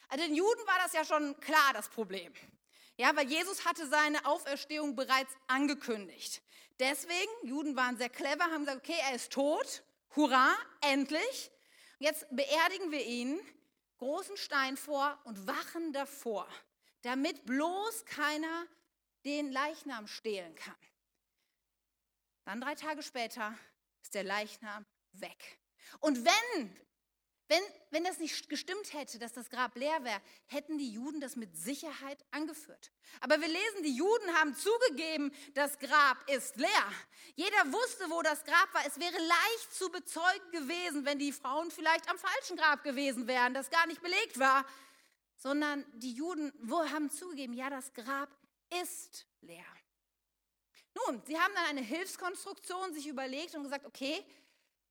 Also den Juden war das ja schon klar, das Problem. Ja, weil Jesus hatte seine Auferstehung bereits angekündigt. Deswegen, Juden waren sehr clever, haben gesagt, okay, er ist tot, hurra, endlich. Jetzt beerdigen wir ihn, großen Stein vor und wachen davor, damit bloß keiner den Leichnam stehlen kann. Dann drei Tage später ist der Leichnam weg. Und wenn wenn, wenn das nicht gestimmt hätte, dass das Grab leer wäre, hätten die Juden das mit Sicherheit angeführt. Aber wir lesen, die Juden haben zugegeben, das Grab ist leer. Jeder wusste, wo das Grab war. Es wäre leicht zu bezeugen gewesen, wenn die Frauen vielleicht am falschen Grab gewesen wären, das gar nicht belegt war. Sondern die Juden haben zugegeben, ja, das Grab ist leer. Nun, sie haben dann eine Hilfskonstruktion sich überlegt und gesagt, okay,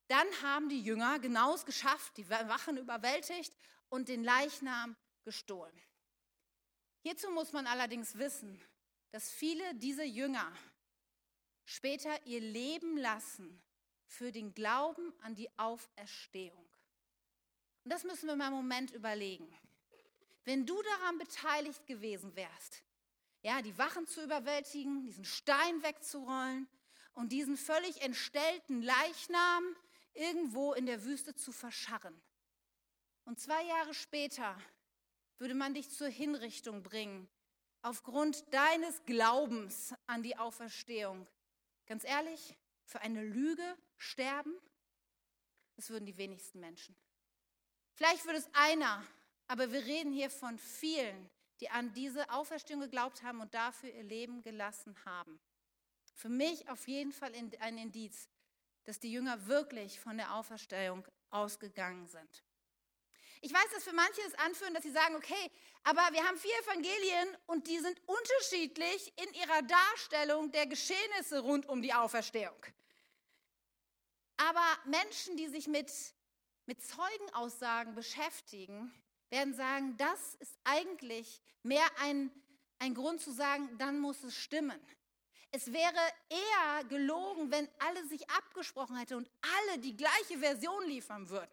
dann haben die Jünger genau es geschafft, die Wachen überwältigt und den Leichnam gestohlen. Hierzu muss man allerdings wissen, dass viele dieser Jünger später ihr Leben lassen für den Glauben an die Auferstehung. Und das müssen wir mal einen Moment überlegen. Wenn du daran beteiligt gewesen wärst, ja, die Wachen zu überwältigen, diesen Stein wegzurollen und diesen völlig entstellten Leichnam irgendwo in der Wüste zu verscharren. Und zwei Jahre später würde man dich zur Hinrichtung bringen, aufgrund deines Glaubens an die Auferstehung. Ganz ehrlich, für eine Lüge sterben? Das würden die wenigsten Menschen. Vielleicht würde es einer, aber wir reden hier von vielen, die an diese Auferstehung geglaubt haben und dafür ihr Leben gelassen haben. Für mich auf jeden Fall ein Indiz, dass die Jünger wirklich von der Auferstehung ausgegangen sind. Ich weiß, dass für manche es anführen, dass sie sagen, okay, aber wir haben vier Evangelien und die sind unterschiedlich in ihrer Darstellung der Geschehnisse rund um die Auferstehung. Aber Menschen, die sich mit, mit Zeugenaussagen beschäftigen, werden sagen, das ist eigentlich mehr ein, ein Grund zu sagen, dann muss es stimmen. Es wäre eher gelogen, wenn alle sich abgesprochen hätten und alle die gleiche Version liefern würden.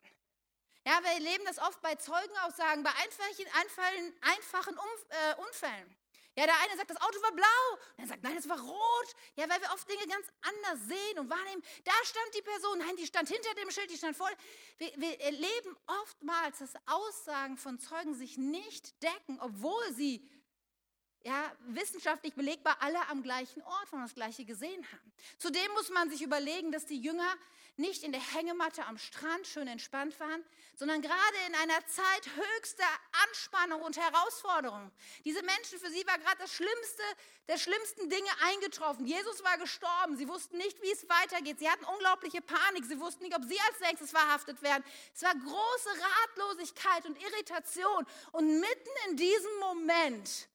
Ja, wir erleben das oft bei Zeugenaussagen, bei einfachen, einfachen, einfachen äh, Unfällen. Ja, der eine sagt, das Auto war blau. Und er sagt, nein, es war rot. Ja, weil wir oft Dinge ganz anders sehen und wahrnehmen. Da stand die Person, nein, die stand hinter dem Schild, die stand vor. Wir, wir erleben oftmals, dass Aussagen von Zeugen sich nicht decken, obwohl sie ja, wissenschaftlich belegbar alle am gleichen Ort von das Gleiche gesehen haben. Zudem muss man sich überlegen, dass die Jünger nicht in der Hängematte am Strand schön entspannt waren, sondern gerade in einer Zeit höchster Anspannung und Herausforderung. Diese Menschen, für sie war gerade das Schlimmste der schlimmsten Dinge eingetroffen. Jesus war gestorben. Sie wussten nicht, wie es weitergeht. Sie hatten unglaubliche Panik. Sie wussten nicht, ob sie als nächstes verhaftet werden. Es war große Ratlosigkeit und Irritation. Und mitten in diesem Moment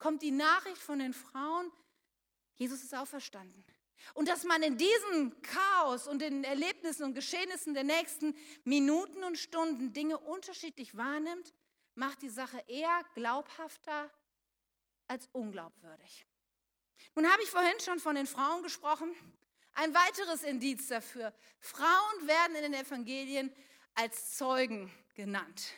kommt die Nachricht von den Frauen, Jesus ist auferstanden. Und dass man in diesem Chaos und den Erlebnissen und Geschehnissen der nächsten Minuten und Stunden Dinge unterschiedlich wahrnimmt, macht die Sache eher glaubhafter als unglaubwürdig. Nun habe ich vorhin schon von den Frauen gesprochen. Ein weiteres Indiz dafür. Frauen werden in den Evangelien als Zeugen genannt.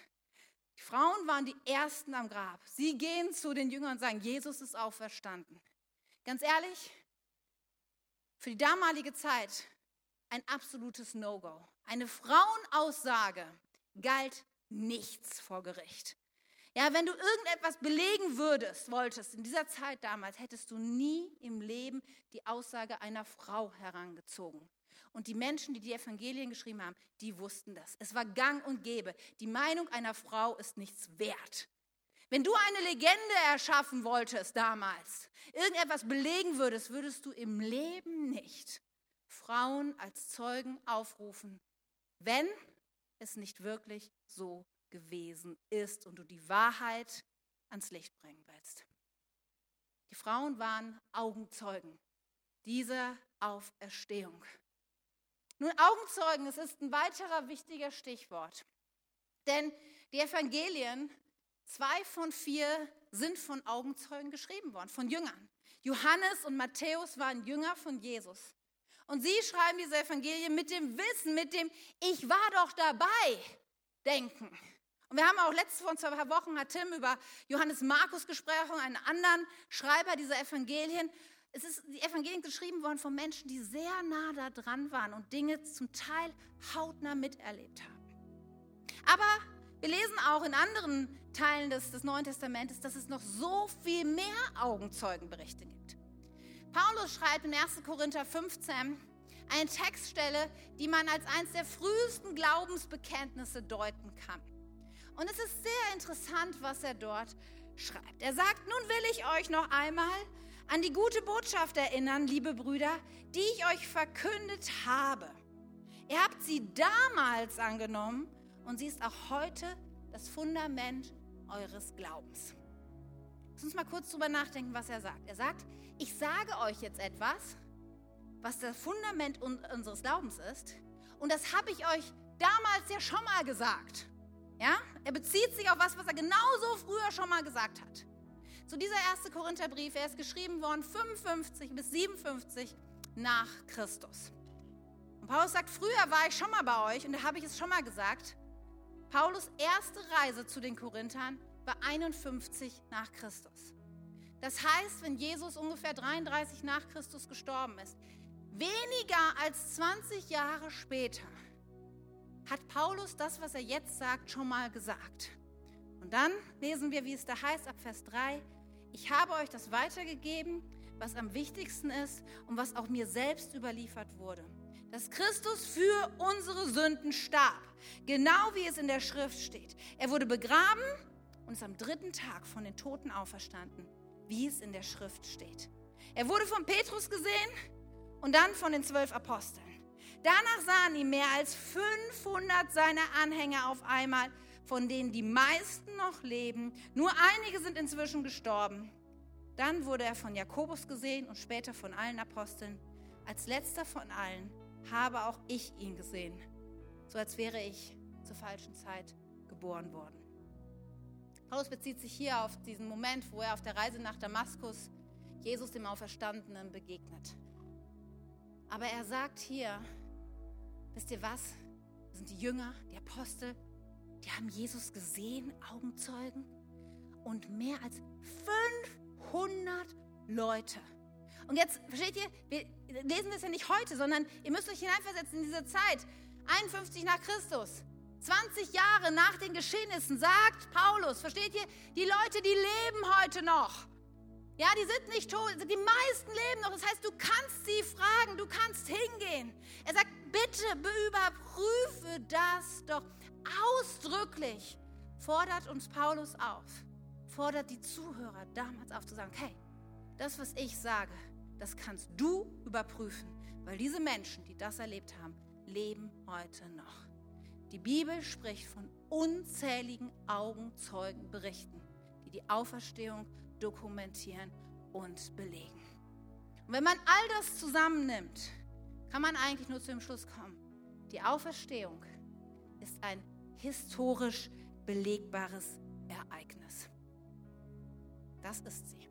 Die Frauen waren die Ersten am Grab. Sie gehen zu den Jüngern und sagen, Jesus ist auferstanden. Ganz ehrlich, für die damalige Zeit ein absolutes No-Go. Eine Frauenaussage galt nichts vor Gericht. Ja, wenn du irgendetwas belegen würdest, wolltest in dieser Zeit damals, hättest du nie im Leben die Aussage einer Frau herangezogen. Und die Menschen, die die Evangelien geschrieben haben, die wussten das. Es war gang und gäbe. Die Meinung einer Frau ist nichts wert. Wenn du eine Legende erschaffen wolltest damals, irgendetwas belegen würdest, würdest du im Leben nicht Frauen als Zeugen aufrufen, wenn es nicht wirklich so gewesen ist und du die Wahrheit ans Licht bringen willst. Die Frauen waren Augenzeugen dieser Auferstehung. Nun, Augenzeugen, es ist ein weiterer wichtiger Stichwort. Denn die Evangelien, zwei von vier, sind von Augenzeugen geschrieben worden, von Jüngern. Johannes und Matthäus waren Jünger von Jesus. Und sie schreiben diese Evangelien mit dem Wissen, mit dem Ich war doch dabei denken. Und wir haben auch letzte vor zwei Wochen hat Tim über Johannes Markus gesprochen, einen anderen Schreiber dieser Evangelien es ist die Evangelien geschrieben worden von Menschen, die sehr nah da dran waren und Dinge zum Teil hautnah miterlebt haben. Aber wir lesen auch in anderen Teilen des, des Neuen Testamentes, dass es noch so viel mehr Augenzeugenberichte gibt. Paulus schreibt in 1. Korinther 15 eine Textstelle, die man als eines der frühesten Glaubensbekenntnisse deuten kann. Und es ist sehr interessant, was er dort schreibt. Er sagt, nun will ich euch noch einmal an die gute Botschaft erinnern, liebe Brüder, die ich euch verkündet habe. Ihr habt sie damals angenommen und sie ist auch heute das Fundament eures Glaubens. Lass uns mal kurz drüber nachdenken, was er sagt. Er sagt, ich sage euch jetzt etwas, was das Fundament unseres Glaubens ist. Und das habe ich euch damals ja schon mal gesagt. Ja? Er bezieht sich auf was, was er genauso früher schon mal gesagt hat. So dieser erste Korintherbrief, er ist geschrieben worden 55 bis 57 nach Christus. Und Paulus sagt, früher war ich schon mal bei euch und da habe ich es schon mal gesagt. Paulus erste Reise zu den Korinthern war 51 nach Christus. Das heißt, wenn Jesus ungefähr 33 nach Christus gestorben ist, weniger als 20 Jahre später, hat Paulus das, was er jetzt sagt, schon mal gesagt. Und dann lesen wir, wie es da heißt, ab Vers 3, ich habe euch das weitergegeben, was am wichtigsten ist und was auch mir selbst überliefert wurde. Dass Christus für unsere Sünden starb, genau wie es in der Schrift steht. Er wurde begraben und ist am dritten Tag von den Toten auferstanden, wie es in der Schrift steht. Er wurde von Petrus gesehen und dann von den zwölf Aposteln. Danach sahen ihn mehr als 500 seiner Anhänger auf einmal, von denen die meisten noch leben. Nur einige sind inzwischen gestorben. Dann wurde er von Jakobus gesehen und später von allen Aposteln. Als letzter von allen habe auch ich ihn gesehen, so als wäre ich zur falschen Zeit geboren worden. Paulus bezieht sich hier auf diesen Moment, wo er auf der Reise nach Damaskus Jesus dem Auferstandenen begegnet. Aber er sagt hier, wisst ihr was? Das sind die Jünger, die Apostel, die haben Jesus gesehen, Augenzeugen. Und mehr als 500 Leute. Und jetzt, versteht ihr, wir lesen das ja nicht heute, sondern ihr müsst euch hineinversetzen in diese Zeit. 51 nach Christus. 20 Jahre nach den Geschehnissen sagt Paulus, versteht ihr, die Leute, die leben heute noch. Ja, die sind nicht tot, die meisten leben noch. Das heißt, du kannst sie fragen, du kannst hingehen. Er sagt, bitte überprüfe das doch ausdrücklich. Fordert uns Paulus auf, fordert die Zuhörer damals auf zu sagen, hey, das, was ich sage, das kannst du überprüfen, weil diese Menschen, die das erlebt haben, leben heute noch. Die Bibel spricht von unzähligen Augenzeugenberichten, die die Auferstehung dokumentieren und belegen. Und wenn man all das zusammennimmt, kann man eigentlich nur zu dem Schluss kommen, die Auferstehung ist ein historisch belegbares Ereignis. Das ist sie.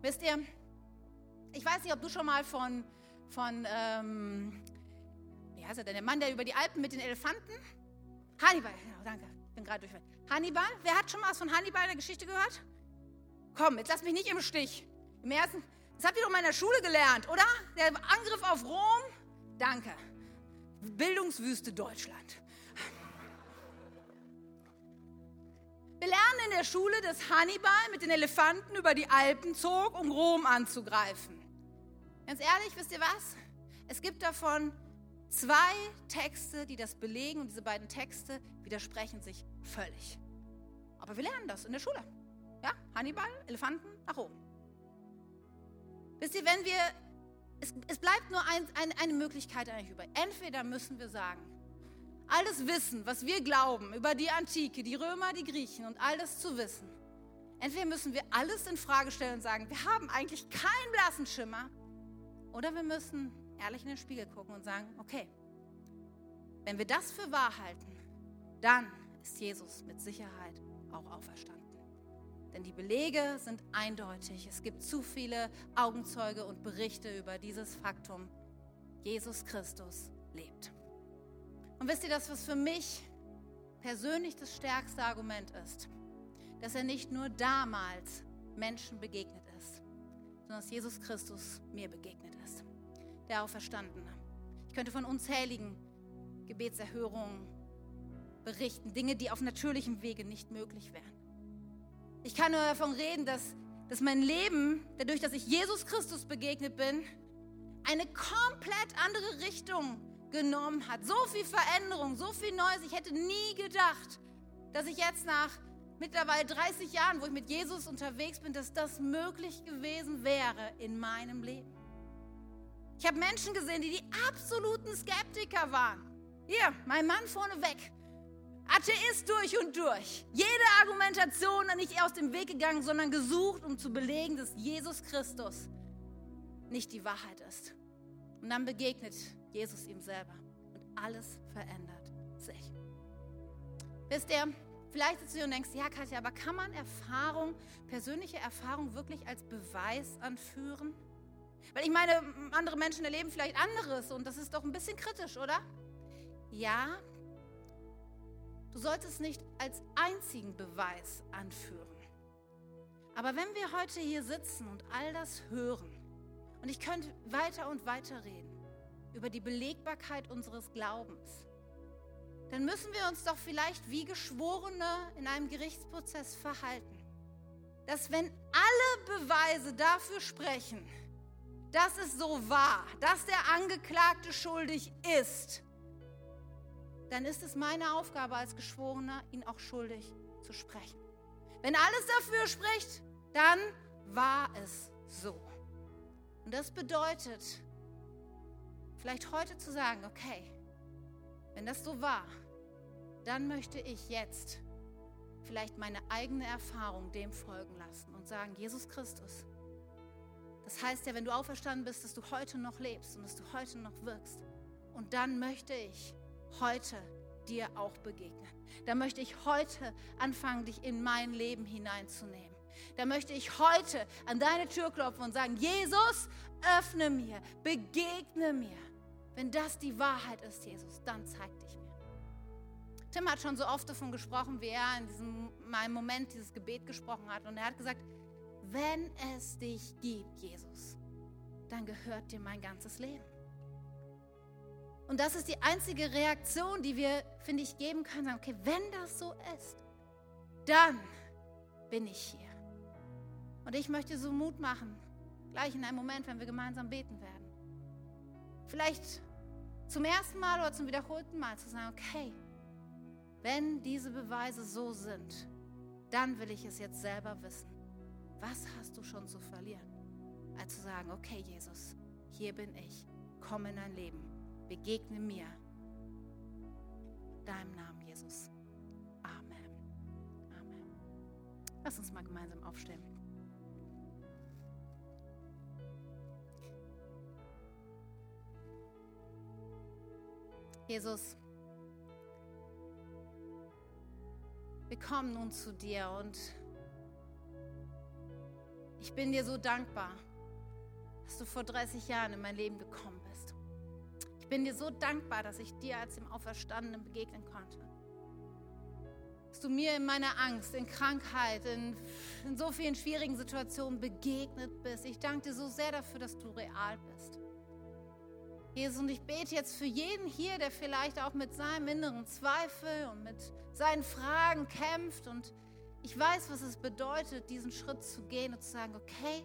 Wisst ihr, ich weiß nicht, ob du schon mal von, von ähm, wie heißt er denn, der Mann, der über die Alpen mit den Elefanten? Hannibal, genau, danke, ich bin gerade durch. Hannibal, wer hat schon mal was von Hannibal in der Geschichte gehört? Komm, jetzt lass mich nicht im Stich. Im ersten, das habt ihr doch mal in der Schule gelernt, oder? Der Angriff auf Rom? Danke. Bildungswüste Deutschland. Wir lernen in der Schule, dass Hannibal mit den Elefanten über die Alpen zog, um Rom anzugreifen. Ganz ehrlich, wisst ihr was? Es gibt davon zwei Texte, die das belegen und diese beiden Texte widersprechen sich völlig. Aber wir lernen das in der Schule. Ja, Hannibal, Elefanten nach Rom. Wisst ihr, wenn wir, es, es bleibt nur ein, ein, eine Möglichkeit eigentlich über. Entweder müssen wir sagen, all das Wissen, was wir glauben über die Antike, die Römer, die Griechen und all das zu wissen, entweder müssen wir alles in Frage stellen und sagen, wir haben eigentlich keinen blassen Schimmer, oder wir müssen ehrlich in den Spiegel gucken und sagen, okay, wenn wir das für wahr halten, dann ist Jesus mit Sicherheit auch auferstanden. Denn die Belege sind eindeutig. Es gibt zu viele Augenzeuge und Berichte über dieses Faktum. Jesus Christus lebt. Und wisst ihr das, was für mich persönlich das stärkste Argument ist? Dass er nicht nur damals Menschen begegnet ist, sondern dass Jesus Christus mir begegnet ist, der Auferstandene. Ich könnte von unzähligen Gebetserhörungen berichten, Dinge, die auf natürlichem Wege nicht möglich wären. Ich kann nur davon reden, dass, dass mein Leben, dadurch, dass ich Jesus Christus begegnet bin, eine komplett andere Richtung genommen hat. So viel Veränderung, so viel Neues. Ich hätte nie gedacht, dass ich jetzt nach mittlerweile 30 Jahren, wo ich mit Jesus unterwegs bin, dass das möglich gewesen wäre in meinem Leben. Ich habe Menschen gesehen, die die absoluten Skeptiker waren. Hier, mein Mann vorneweg. Atheist durch und durch. Jede Argumentation nicht aus dem Weg gegangen, sondern gesucht, um zu belegen, dass Jesus Christus nicht die Wahrheit ist. Und dann begegnet Jesus ihm selber und alles verändert sich. Wisst ihr, vielleicht sitzt du und denkst, ja Katja, aber kann man Erfahrung, persönliche Erfahrung wirklich als Beweis anführen? Weil ich meine, andere Menschen erleben vielleicht anderes und das ist doch ein bisschen kritisch, oder? Ja, Du solltest nicht als einzigen Beweis anführen. Aber wenn wir heute hier sitzen und all das hören, und ich könnte weiter und weiter reden über die Belegbarkeit unseres Glaubens, dann müssen wir uns doch vielleicht wie Geschworene in einem Gerichtsprozess verhalten. Dass wenn alle Beweise dafür sprechen, dass es so war, dass der Angeklagte schuldig ist, dann ist es meine Aufgabe als Geschworener, ihn auch schuldig zu sprechen. Wenn alles dafür spricht, dann war es so. Und das bedeutet, vielleicht heute zu sagen, okay, wenn das so war, dann möchte ich jetzt vielleicht meine eigene Erfahrung dem folgen lassen und sagen, Jesus Christus. Das heißt ja, wenn du auferstanden bist, dass du heute noch lebst und dass du heute noch wirkst. Und dann möchte ich heute dir auch begegnen. Da möchte ich heute anfangen, dich in mein Leben hineinzunehmen. Da möchte ich heute an deine Tür klopfen und sagen, Jesus, öffne mir, begegne mir. Wenn das die Wahrheit ist, Jesus, dann zeig dich mir. Tim hat schon so oft davon gesprochen, wie er in diesem meinem Moment dieses Gebet gesprochen hat. Und er hat gesagt, wenn es dich gibt, Jesus, dann gehört dir mein ganzes Leben. Und das ist die einzige Reaktion, die wir, finde ich, geben können. Sagen, okay, wenn das so ist, dann bin ich hier. Und ich möchte so Mut machen, gleich in einem Moment, wenn wir gemeinsam beten werden. Vielleicht zum ersten Mal oder zum wiederholten Mal zu sagen, okay, wenn diese Beweise so sind, dann will ich es jetzt selber wissen. Was hast du schon zu verlieren? Als zu sagen, okay, Jesus, hier bin ich, komm in dein Leben, begegne mir. Deinem Namen, Jesus. Amen. Amen. Lass uns mal gemeinsam aufstehen. Jesus, wir kommen nun zu dir und ich bin dir so dankbar, dass du vor 30 Jahren in mein Leben gekommen bist. Ich bin dir so dankbar, dass ich dir als dem Auferstandenen begegnen konnte. Dass du mir in meiner Angst, in Krankheit, in, in so vielen schwierigen Situationen begegnet bist. Ich danke dir so sehr dafür, dass du real bist. Jesus, und ich bete jetzt für jeden hier, der vielleicht auch mit seinem inneren Zweifel und mit seinen Fragen kämpft. Und ich weiß, was es bedeutet, diesen Schritt zu gehen und zu sagen, okay,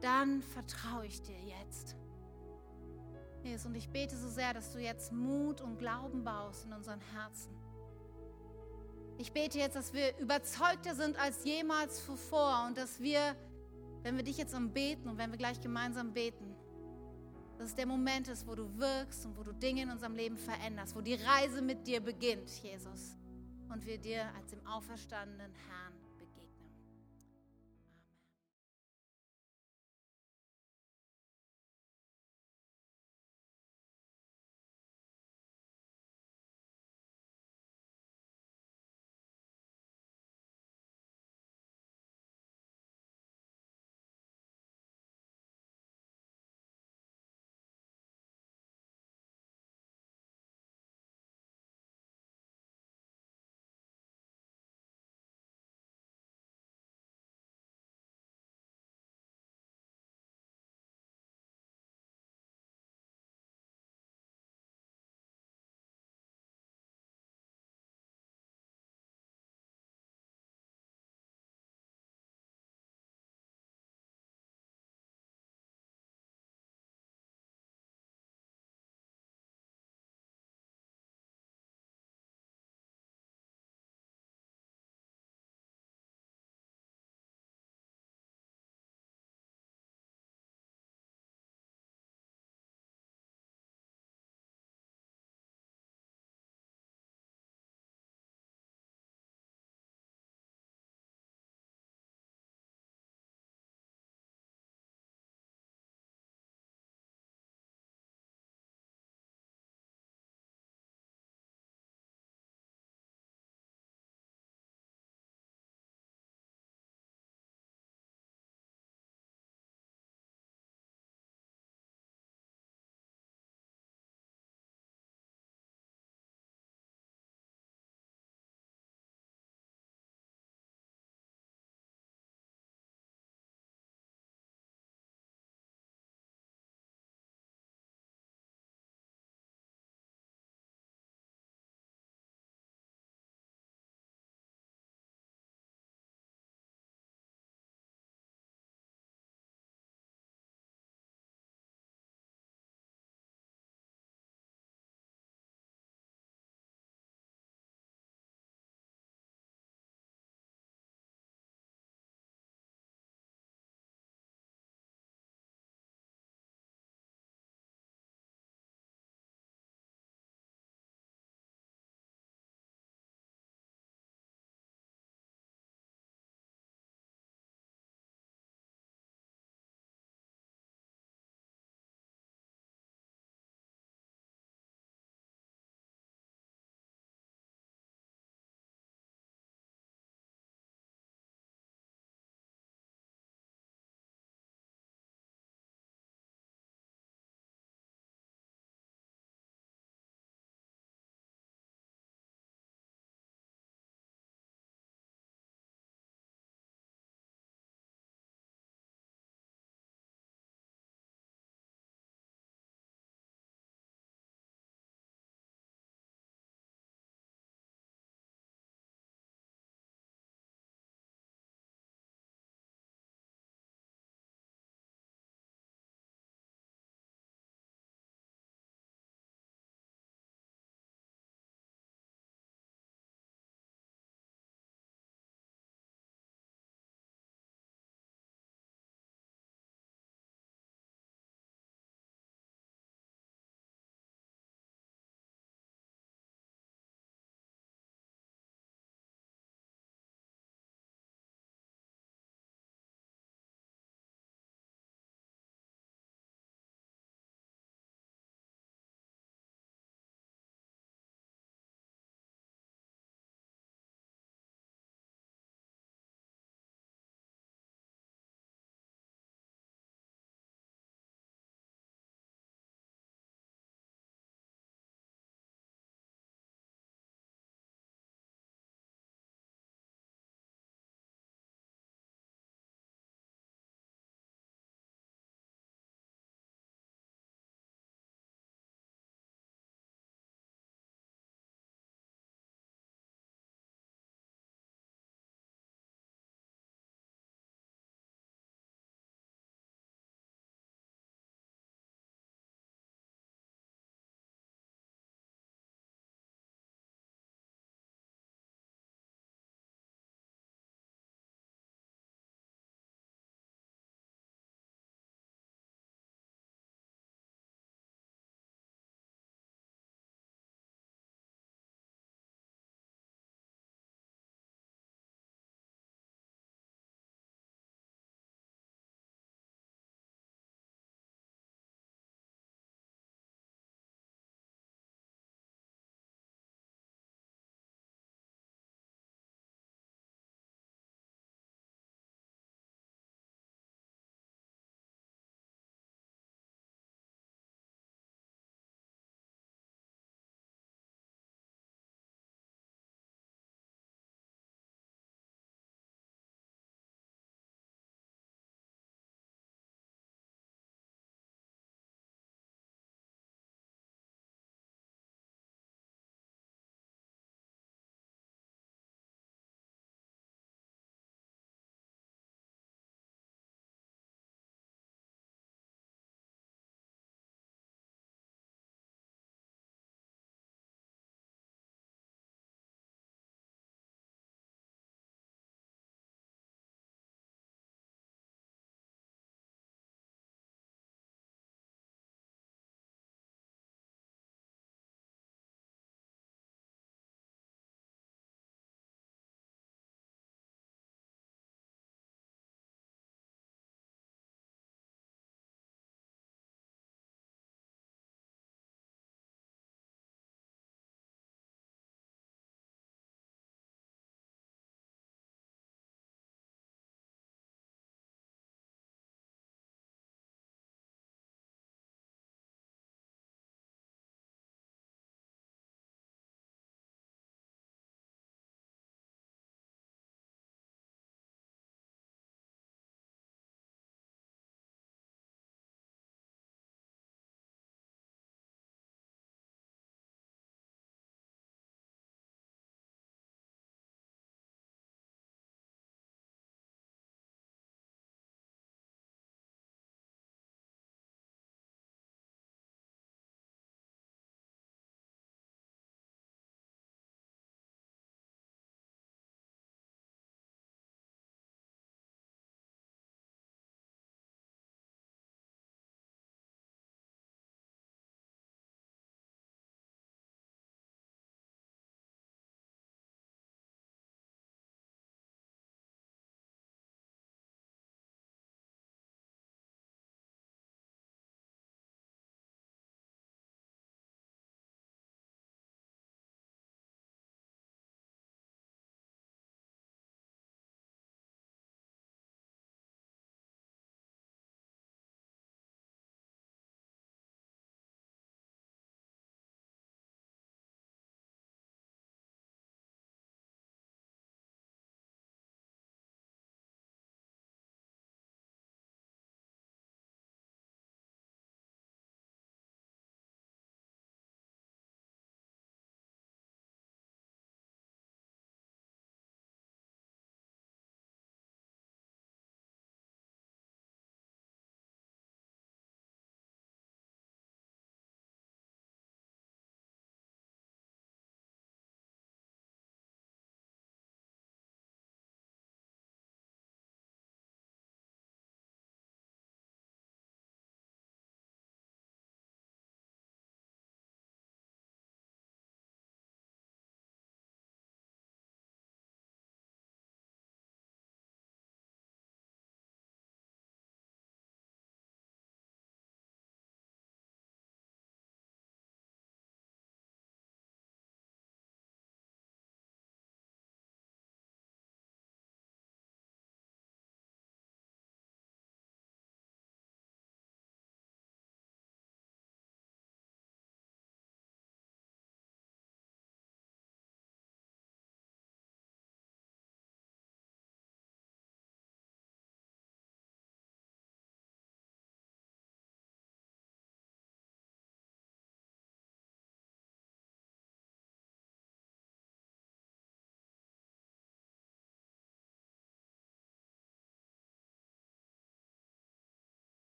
dann vertraue ich dir jetzt. Jesus, und ich bete so sehr, dass du jetzt Mut und Glauben baust in unseren Herzen. Ich bete jetzt, dass wir überzeugter sind als jemals zuvor und dass wir, wenn wir dich jetzt umbeten und wenn wir gleich gemeinsam beten, dass es der Moment ist, wo du wirkst und wo du Dinge in unserem Leben veränderst, wo die Reise mit dir beginnt, Jesus. Und wir dir als dem auferstandenen Herrn